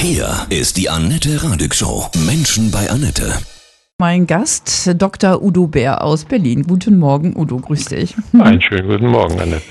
Hier ist die Annette Radig Show. Menschen bei Annette. Mein Gast, Dr. Udo Bär aus Berlin. Guten Morgen, Udo, grüß dich. Einen schönen guten Morgen, Annette.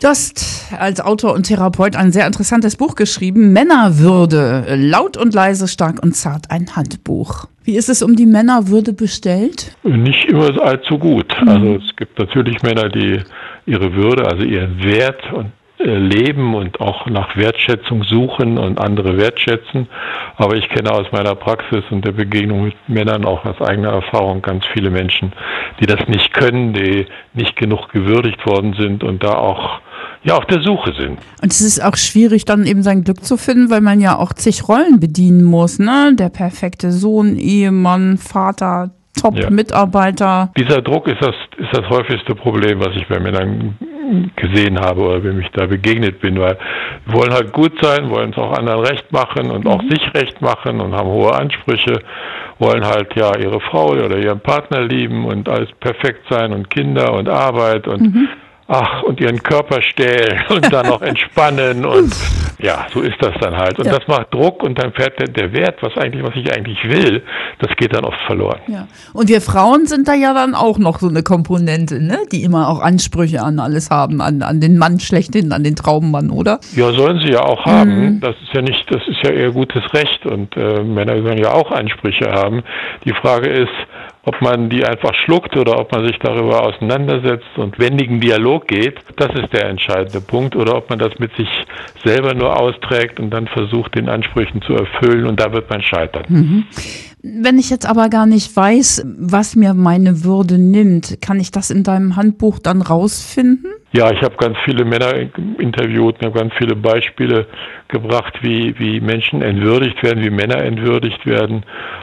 Du hast als Autor und Therapeut ein sehr interessantes Buch geschrieben, Männerwürde, laut und leise, stark und zart, ein Handbuch. Wie ist es um die Männerwürde bestellt? Nicht immer allzu gut. Mhm. Also es gibt natürlich Männer, die ihre Würde, also ihren Wert und leben und auch nach Wertschätzung suchen und andere wertschätzen. Aber ich kenne aus meiner Praxis und der Begegnung mit Männern auch aus eigener Erfahrung ganz viele Menschen, die das nicht können, die nicht genug gewürdigt worden sind und da auch ja auf der Suche sind. Und es ist auch schwierig, dann eben sein Glück zu finden, weil man ja auch zig Rollen bedienen muss, ne? Der perfekte Sohn, Ehemann, Vater, Top-Mitarbeiter. Ja. Dieser Druck ist das, ist das häufigste Problem, was ich bei Männern gesehen habe oder wenn ich da begegnet bin, weil wir wollen halt gut sein, wollen es auch anderen recht machen und mhm. auch sich recht machen und haben hohe Ansprüche, wollen halt ja ihre Frau oder ihren Partner lieben und alles perfekt sein und Kinder und Arbeit und mhm ach, und ihren Körper stählen und dann noch entspannen und ja, so ist das dann halt. Und ja. das macht Druck und dann fährt der, der, Wert, was eigentlich, was ich eigentlich will, das geht dann oft verloren. Ja. Und wir Frauen sind da ja dann auch noch so eine Komponente, ne? die immer auch Ansprüche an alles haben, an, an den Mann schlechthin, an den Traummann, oder? Ja, sollen sie ja auch haben. Mhm. Das ist ja nicht, das ist ja ihr gutes Recht und äh, Männer sollen ja auch Ansprüche haben. Die Frage ist, ob man die einfach schluckt oder ob man sich darüber auseinandersetzt und wendigen Dialog geht, das ist der entscheidende Punkt. Oder ob man das mit sich selber nur austrägt und dann versucht, den Ansprüchen zu erfüllen und da wird man scheitern. Mhm. Wenn ich jetzt aber gar nicht weiß, was mir meine Würde nimmt, kann ich das in deinem Handbuch dann rausfinden? Ja, ich habe ganz viele Männer interviewt und habe ganz viele Beispiele gebracht, wie, wie Menschen entwürdigt werden, wie Männer entwürdigt werden.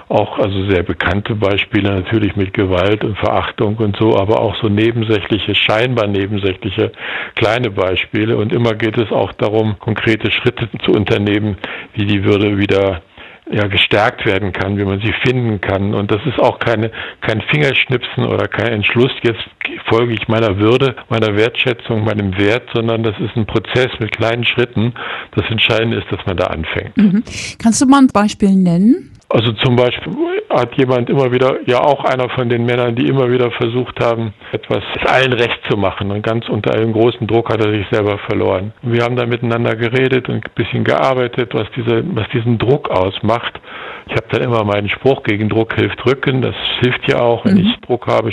Auch also sehr bekannte Beispiele natürlich mit Gewalt und Verachtung und so, aber auch so nebensächliche, scheinbar nebensächliche kleine Beispiele. Und immer geht es auch darum, konkrete Schritte zu unternehmen, wie die Würde wieder ja, gestärkt werden kann, wie man sie finden kann. Und das ist auch keine, kein Fingerschnipsen oder kein Entschluss, jetzt folge ich meiner Würde, meiner Wertschätzung, meinem Wert, sondern das ist ein Prozess mit kleinen Schritten. Das Entscheidende ist, dass man da anfängt. Mhm. Kannst du mal ein Beispiel nennen? Also zum Beispiel hat jemand immer wieder, ja auch einer von den Männern, die immer wieder versucht haben, etwas allen recht zu machen. Und ganz unter einem großen Druck hat er sich selber verloren. Und wir haben da miteinander geredet und ein bisschen gearbeitet, was, diese, was diesen Druck ausmacht. Ich habe dann immer meinen Spruch, gegen Druck hilft Rücken. Das hilft ja auch, wenn mhm. ich Druck habe,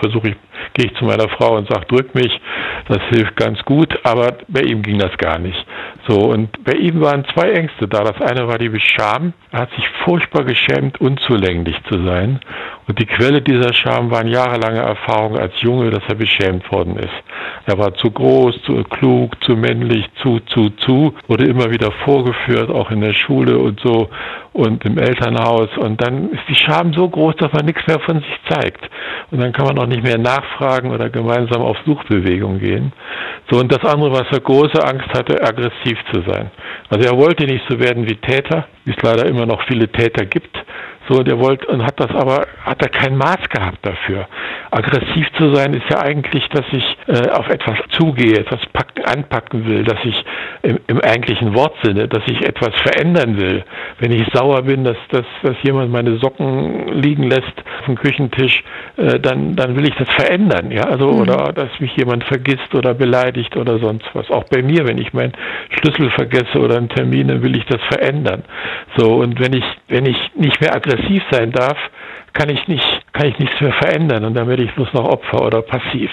versuche ich, gehe ich zu meiner Frau und sage, drück mich. Das hilft ganz gut, aber bei ihm ging das gar nicht. So, und bei ihm waren zwei Ängste da. Das eine war die Scham. Er hat sich furchtbar geschämt, unzulänglich zu sein. Und die Quelle dieser Scham waren jahrelange Erfahrungen als Junge, dass er beschämt worden ist. Er war zu groß, zu klug, zu männlich, zu, zu, zu, wurde immer wieder vorgeführt, auch in der Schule und so und im Elternhaus. Und dann ist die Scham so groß, dass man nichts mehr von sich zeigt. Und dann kann man auch nicht mehr nachfragen oder gemeinsam auf Suchbewegung gehen. So, und das andere, was er große Angst hatte, aggressiv zu sein. Also er wollte nicht so werden wie Täter, wie es leider immer noch viele Täter gibt, so, der wollte und hat das aber, hat er kein Maß gehabt dafür. Aggressiv zu sein ist ja eigentlich, dass ich äh, auf etwas zugehe, etwas packen, anpacken will, dass ich im, im eigentlichen Wortsinne, dass ich etwas verändern will. Wenn ich sauer bin, dass, dass, dass jemand meine Socken liegen lässt auf dem Küchentisch, äh, dann, dann will ich das verändern, ja, also, mhm. oder dass mich jemand vergisst oder beleidigt oder sonst was. Auch bei mir, wenn ich meinen Schlüssel vergesse oder einen Termin, dann will ich das verändern. So, und wenn ich, wenn ich nicht mehr aggressiv aggressiv sein darf, kann ich nicht, kann ich nichts mehr verändern und dann werde ich bloß noch Opfer oder passiv.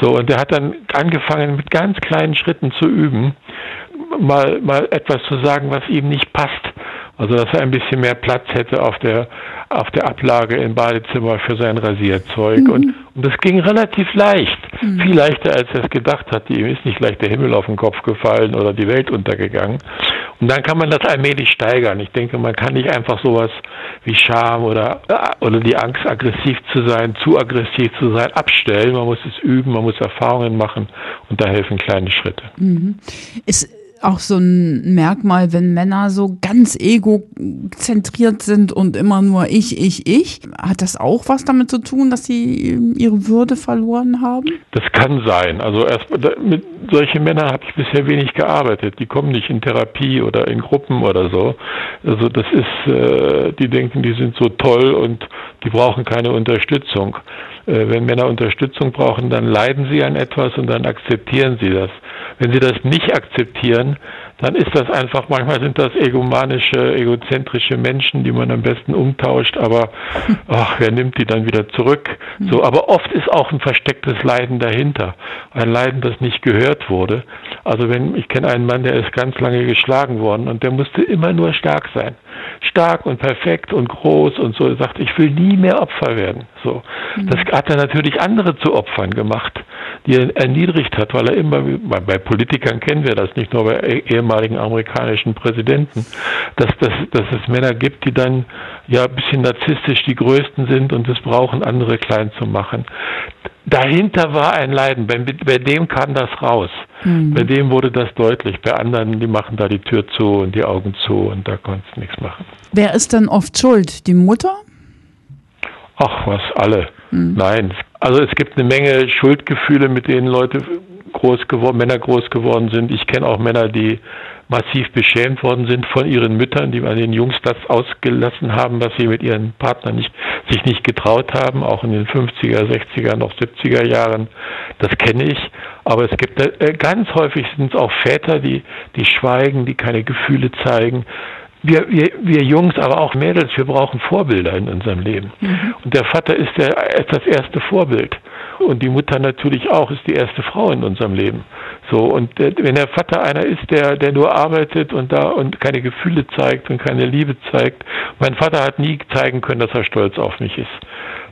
So, und er hat dann angefangen, mit ganz kleinen Schritten zu üben, mal, mal etwas zu sagen, was ihm nicht passt. Also, dass er ein bisschen mehr Platz hätte auf der, auf der Ablage im Badezimmer für sein Rasierzeug. Mhm. Und, und das ging relativ leicht. Mhm. Viel leichter, als er es gedacht hatte. Ihm ist nicht gleich der Himmel auf den Kopf gefallen oder die Welt untergegangen. Und dann kann man das allmählich steigern. Ich denke, man kann nicht einfach sowas wie Scham oder, oder die Angst, aggressiv zu sein, zu aggressiv zu sein, abstellen. Man muss es üben, man muss Erfahrungen machen und da helfen kleine Schritte. Mhm. Ist auch so ein Merkmal, wenn Männer so ganz egozentriert sind und immer nur ich, ich, ich. Hat das auch was damit zu tun, dass sie ihre Würde verloren haben? Das kann sein. Also erst mit, solche Männer habe ich bisher wenig gearbeitet. Die kommen nicht in Therapie oder in Gruppen oder so. Also das ist, äh, die denken, die sind so toll und die brauchen keine Unterstützung. Äh, wenn Männer Unterstützung brauchen, dann leiden sie an etwas und dann akzeptieren sie das. Wenn sie das nicht akzeptieren, dann ist das einfach, manchmal sind das egomanische, egozentrische Menschen, die man am besten umtauscht, aber ach, wer nimmt die dann wieder zurück? So, aber oft ist auch ein verstecktes Leiden dahinter. Ein Leiden, das nicht gehört wurde. Also wenn, ich kenne einen Mann, der ist ganz lange geschlagen worden und der musste immer nur stark sein. Stark und perfekt und groß und so. Er sagt, ich will nie mehr Opfer werden. So. Das hat er natürlich andere zu Opfern gemacht, die er erniedrigt hat, weil er immer, bei Politikern kennen wir das, nicht nur bei ehemaligen amerikanischen Präsidenten, dass, dass, dass es Männer gibt, die dann ja ein bisschen narzisstisch die Größten sind und es brauchen, andere klein zu machen. Dahinter war ein Leiden, bei, bei dem kam das raus. Mhm. Bei dem wurde das deutlich. Bei anderen, die machen da die Tür zu und die Augen zu und da konntest du nichts machen. Wer ist denn oft schuld? Die Mutter? Ach, was, alle. Mhm. Nein. Also es gibt eine Menge Schuldgefühle, mit denen Leute groß geworden, Männer groß geworden sind. Ich kenne auch Männer, die massiv beschämt worden sind von ihren Müttern, die an den Jungs das ausgelassen haben, was sie mit ihren Partnern nicht, sich nicht getraut haben, auch in den 50er, 60er, noch 70er Jahren. Das kenne ich. Aber es gibt äh, ganz häufig sind es auch Väter, die, die schweigen, die keine Gefühle zeigen wir, wir, wir Jungs, aber auch Mädels, wir brauchen Vorbilder in unserem Leben. Mhm. Und der Vater ist, der, ist das erste Vorbild. Und die Mutter natürlich auch, ist die erste Frau in unserem Leben. So, und der, wenn der Vater einer ist, der, der nur arbeitet und da und keine Gefühle zeigt und keine Liebe zeigt, mein Vater hat nie zeigen können, dass er stolz auf mich ist.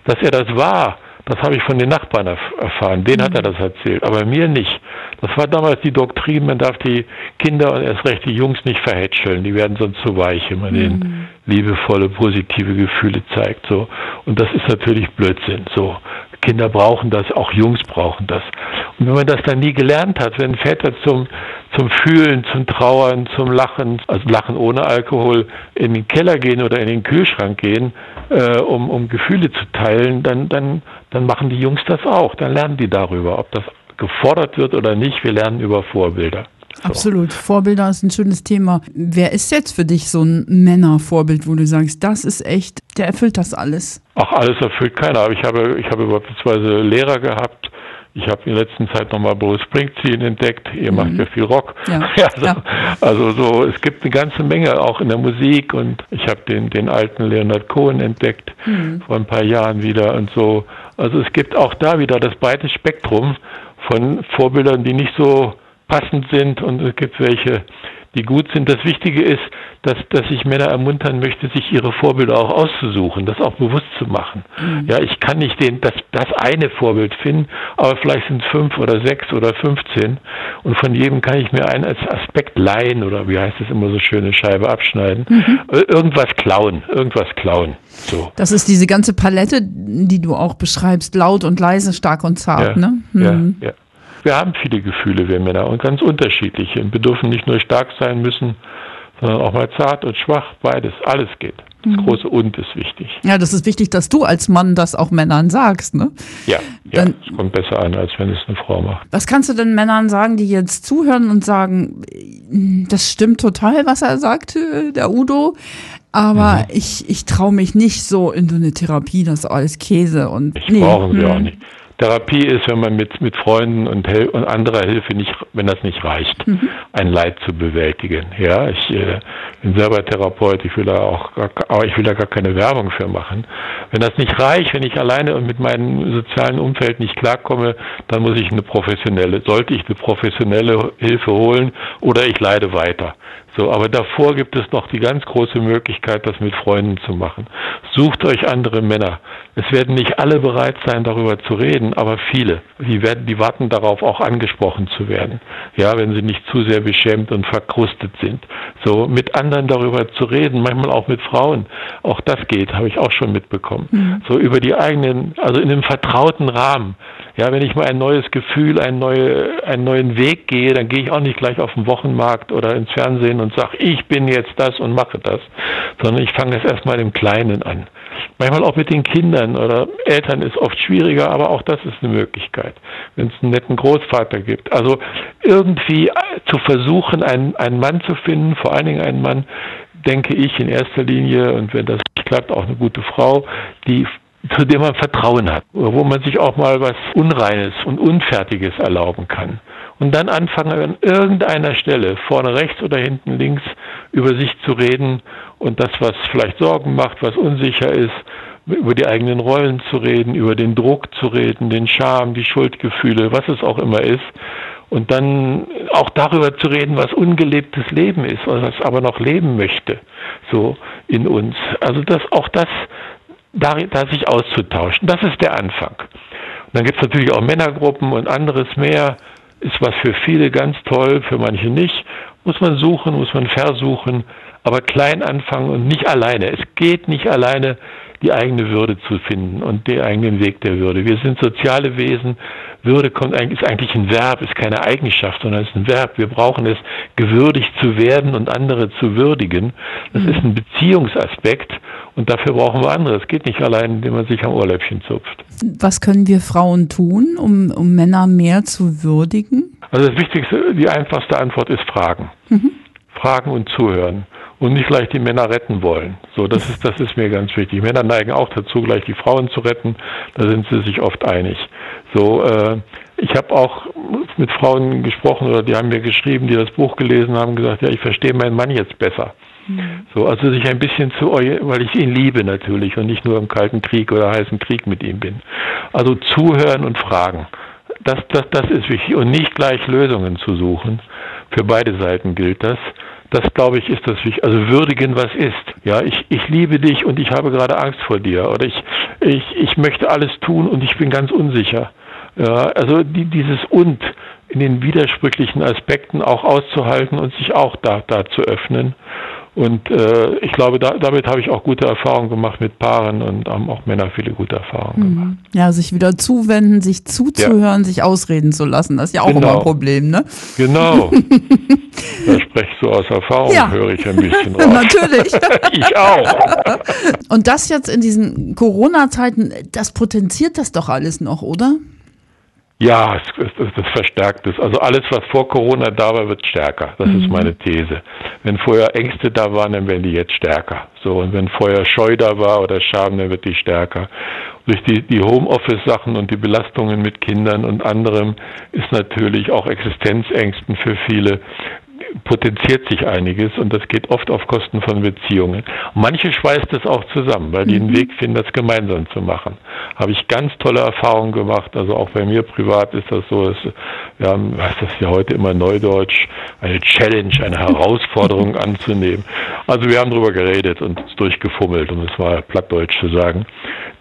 Dass er das war, das habe ich von den Nachbarn erfahren. Den mhm. hat er das erzählt, aber mir nicht. Das war damals die Doktrin, man darf die Kinder und erst recht die Jungs nicht verhätscheln. Die werden sonst zu weich, wenn man mhm. denen liebevolle, positive Gefühle zeigt. So. Und das ist natürlich Blödsinn. So. Kinder brauchen das, auch Jungs brauchen das. Und wenn man das dann nie gelernt hat, wenn Väter zum, zum Fühlen, zum Trauern, zum Lachen, also Lachen ohne Alkohol, in den Keller gehen oder in den Kühlschrank gehen, äh, um, um Gefühle zu teilen, dann, dann, dann machen die Jungs das auch. Dann lernen die darüber, ob das gefordert wird oder nicht. Wir lernen über Vorbilder. So. Absolut. Vorbilder ist ein schönes Thema. Wer ist jetzt für dich so ein Männervorbild, wo du sagst, das ist echt, der erfüllt das alles? Ach, alles erfüllt keiner. Aber ich habe, ich habe beispielsweise Lehrer gehabt, ich habe in der letzten Zeit nochmal Bruce Springsteen entdeckt. Ihr mhm. macht ja viel Rock. Ja. also, ja. also, so, es gibt eine ganze Menge auch in der Musik und ich habe den, den alten Leonard Cohen entdeckt mhm. vor ein paar Jahren wieder und so. Also es gibt auch da wieder das breite Spektrum von Vorbildern, die nicht so passend sind und es gibt welche, die gut sind. Das Wichtige ist, dass, dass ich Männer ermuntern möchte, sich ihre Vorbilder auch auszusuchen, das auch bewusst zu machen. Mhm. Ja, ich kann nicht den, das, das eine Vorbild finden, aber vielleicht sind es fünf oder sechs oder fünfzehn und von jedem kann ich mir einen als Aspekt leihen oder wie heißt es immer so schöne Scheibe abschneiden, mhm. irgendwas klauen, irgendwas klauen. So. Das ist diese ganze Palette, die du auch beschreibst, laut und leise, stark und zart, ja, ne? Mhm. Ja, ja. Wir haben viele Gefühle, wir Männer, und ganz unterschiedliche. Wir dürfen nicht nur stark sein müssen, sondern auch mal zart und schwach, beides, alles geht. Das mhm. große Und ist wichtig. Ja, das ist wichtig, dass du als Mann das auch Männern sagst, ne? Ja, ja, Dann, es kommt besser an, als wenn es eine Frau macht. Was kannst du denn Männern sagen, die jetzt zuhören und sagen, das stimmt total, was er sagte, der Udo, aber mhm. ich, ich traue mich nicht so in so eine Therapie, das ist alles Käse und. Ich nee, brauchen sie hm. auch nicht. Therapie ist, wenn man mit, mit Freunden und, und anderer Hilfe nicht, wenn das nicht reicht, mhm. ein Leid zu bewältigen. Ja, ich äh, bin selber Therapeut, ich will da auch, aber ich will da gar keine Werbung für machen. Wenn das nicht reicht, wenn ich alleine und mit meinem sozialen Umfeld nicht klarkomme, dann muss ich eine professionelle, sollte ich eine professionelle Hilfe holen oder ich leide weiter. So, aber davor gibt es noch die ganz große Möglichkeit, das mit Freunden zu machen. Sucht euch andere Männer. Es werden nicht alle bereit sein, darüber zu reden, aber viele. Die werden, die warten darauf, auch angesprochen zu werden. Ja, wenn sie nicht zu sehr beschämt und verkrustet sind. So, mit anderen darüber zu reden, manchmal auch mit Frauen. Auch das geht, habe ich auch schon mitbekommen. Mhm. So über die eigenen, also in einem vertrauten Rahmen. Ja, wenn ich mal ein neues Gefühl, einen, neue, einen neuen Weg gehe, dann gehe ich auch nicht gleich auf den Wochenmarkt oder ins Fernsehen und sage, ich bin jetzt das und mache das, sondern ich fange es erstmal im Kleinen an. Manchmal auch mit den Kindern oder Eltern ist oft schwieriger, aber auch das ist eine Möglichkeit, wenn es einen netten Großvater gibt. Also irgendwie zu versuchen, einen, einen Mann zu finden, vor allen Dingen einen Mann, denke ich in erster Linie, und wenn das nicht klappt, auch eine gute Frau, die zu dem man Vertrauen hat, wo man sich auch mal was Unreines und Unfertiges erlauben kann. Und dann anfangen an irgendeiner Stelle, vorne rechts oder hinten links, über sich zu reden und das, was vielleicht Sorgen macht, was unsicher ist, über die eigenen Rollen zu reden, über den Druck zu reden, den Scham, die Schuldgefühle, was es auch immer ist. Und dann auch darüber zu reden, was ungelebtes Leben ist, was aber noch leben möchte, so in uns. Also das, auch das da, da sich auszutauschen. Das ist der Anfang. Und dann gibt es natürlich auch Männergruppen und anderes mehr. Ist was für viele ganz toll, für manche nicht. Muss man suchen, muss man versuchen, aber klein anfangen und nicht alleine. Es geht nicht alleine, die eigene Würde zu finden und den eigenen Weg der Würde. Wir sind soziale Wesen. Würde kommt eigentlich, ist eigentlich ein Verb, ist keine Eigenschaft, sondern ist ein Verb. Wir brauchen es, gewürdigt zu werden und andere zu würdigen. Das mhm. ist ein Beziehungsaspekt und dafür brauchen wir andere. Es geht nicht allein, indem man sich am Ohrläppchen zupft. Was können wir Frauen tun, um, um Männer mehr zu würdigen? Also das Wichtigste, die einfachste Antwort ist Fragen. Mhm. Fragen und zuhören und nicht gleich die Männer retten wollen. So, das ist, das ist mir ganz wichtig. Männer neigen auch dazu, gleich die Frauen zu retten. Da sind sie sich oft einig. So, äh, ich habe auch mit Frauen gesprochen oder die haben mir geschrieben, die das Buch gelesen haben, gesagt, ja, ich verstehe meinen Mann jetzt besser. Mhm. So, also sich ein bisschen zu, weil ich ihn liebe natürlich und nicht nur im Kalten Krieg oder heißen Krieg mit ihm bin. Also zuhören und fragen. Das, das, das ist wichtig und nicht gleich Lösungen zu suchen. Für beide Seiten gilt das. Das, glaube ich, ist das wichtig. Also würdigen, was ist. Ja, ich, ich liebe dich und ich habe gerade Angst vor dir. Oder ich, ich, ich möchte alles tun und ich bin ganz unsicher. Ja, also die, dieses und in den widersprüchlichen Aspekten auch auszuhalten und sich auch da, da zu öffnen. Und äh, ich glaube, da, damit habe ich auch gute Erfahrungen gemacht mit Paaren und haben auch Männer viele gute Erfahrungen mhm. gemacht. Ja, sich wieder zuwenden, sich zuzuhören, ja. sich ausreden zu lassen, das ist ja auch genau. immer ein Problem, ne? Genau. da spreche ich so aus Erfahrung, ja. höre ich ein bisschen raus. Natürlich. ich auch. Und das jetzt in diesen Corona-Zeiten, das potenziert das doch alles noch, oder? Ja, es, es, das verstärkt es. Also alles, was vor Corona da war, wird stärker. Das mhm. ist meine These. Wenn vorher Ängste da waren, dann werden die jetzt stärker. So, und wenn vorher Scheu da war oder Scham, dann wird die stärker. Durch die, die Homeoffice-Sachen und die Belastungen mit Kindern und anderem ist natürlich auch Existenzängsten für viele potenziert sich einiges und das geht oft auf Kosten von Beziehungen. Manche schweißt es auch zusammen, weil die einen mhm. Weg finden, das gemeinsam zu machen. Habe ich ganz tolle Erfahrungen gemacht. Also auch bei mir privat ist das so, dass, wir haben, was ist das ja heute immer Neudeutsch, eine Challenge, eine Herausforderung anzunehmen. Also wir haben darüber geredet und durchgefummelt, um es mal plattdeutsch zu sagen.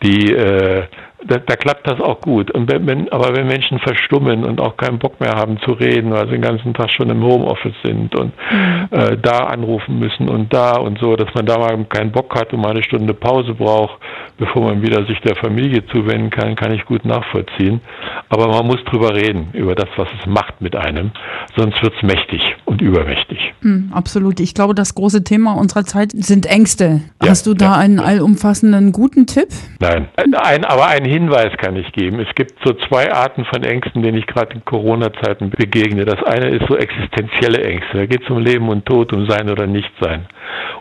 Die äh, da, da klappt das auch gut. Und wenn, wenn, aber wenn Menschen verstummen und auch keinen Bock mehr haben zu reden, weil sie den ganzen Tag schon im Homeoffice sind und mhm. äh, da anrufen müssen und da und so, dass man da mal keinen Bock hat und mal eine Stunde Pause braucht, bevor man wieder sich der Familie zuwenden kann, kann ich gut nachvollziehen. Aber man muss drüber reden, über das, was es macht mit einem, sonst wird es mächtig und übermächtig. Mhm, absolut. Ich glaube, das große Thema unserer Zeit sind Ängste. Ja, Hast du da ja, einen allumfassenden guten Tipp? Nein, ein, aber ein Hinweis kann ich geben. Es gibt so zwei Arten von Ängsten, denen ich gerade in Corona-Zeiten begegne. Das eine ist so existenzielle Ängste. Da geht es um Leben und Tod, um Sein oder Nichtsein.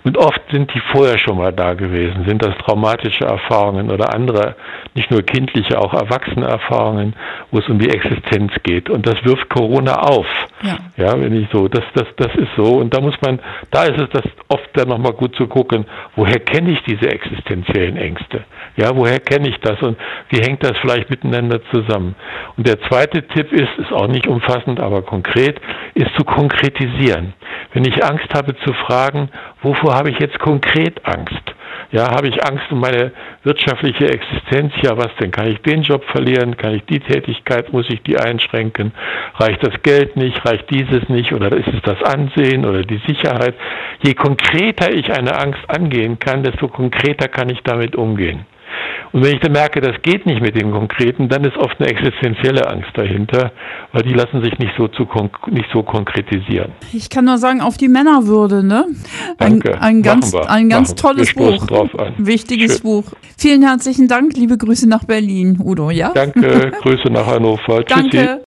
Und oft sind die vorher schon mal da gewesen. Sind das traumatische Erfahrungen oder andere, nicht nur kindliche, auch erwachsene Erfahrungen, wo es um die Existenz geht. Und das wirft Corona auf. Ja, ja wenn ich so, das, das, das ist so. Und da muss man, da ist es das oft dann nochmal gut zu gucken, woher kenne ich diese existenziellen Ängste? Ja, woher kenne ich das und wie hängt das vielleicht miteinander zusammen? Und der zweite Tipp ist, ist auch nicht umfassend, aber konkret, ist zu konkretisieren. Wenn ich Angst habe zu fragen, wovor habe ich jetzt konkret Angst? Ja, habe ich Angst um meine wirtschaftliche Existenz? Ja, was denn? Kann ich den Job verlieren? Kann ich die Tätigkeit? Muss ich die einschränken? Reicht das Geld nicht? Reicht dieses nicht? Oder ist es das Ansehen oder die Sicherheit? Je konkreter ich eine Angst angehen kann, desto konkreter kann ich damit umgehen. Und wenn ich dann merke, das geht nicht mit dem Konkreten, dann ist oft eine existenzielle Angst dahinter, weil die lassen sich nicht so, zu nicht so konkretisieren. Ich kann nur sagen, auf die Männerwürde, ne? Ein, Danke. ein ganz, ein ganz Machen wir. tolles Buch. Wichtiges Schön. Buch. Vielen herzlichen Dank. Liebe Grüße nach Berlin, Udo, ja? Danke, Grüße nach Hannover. Tschüssi. Danke.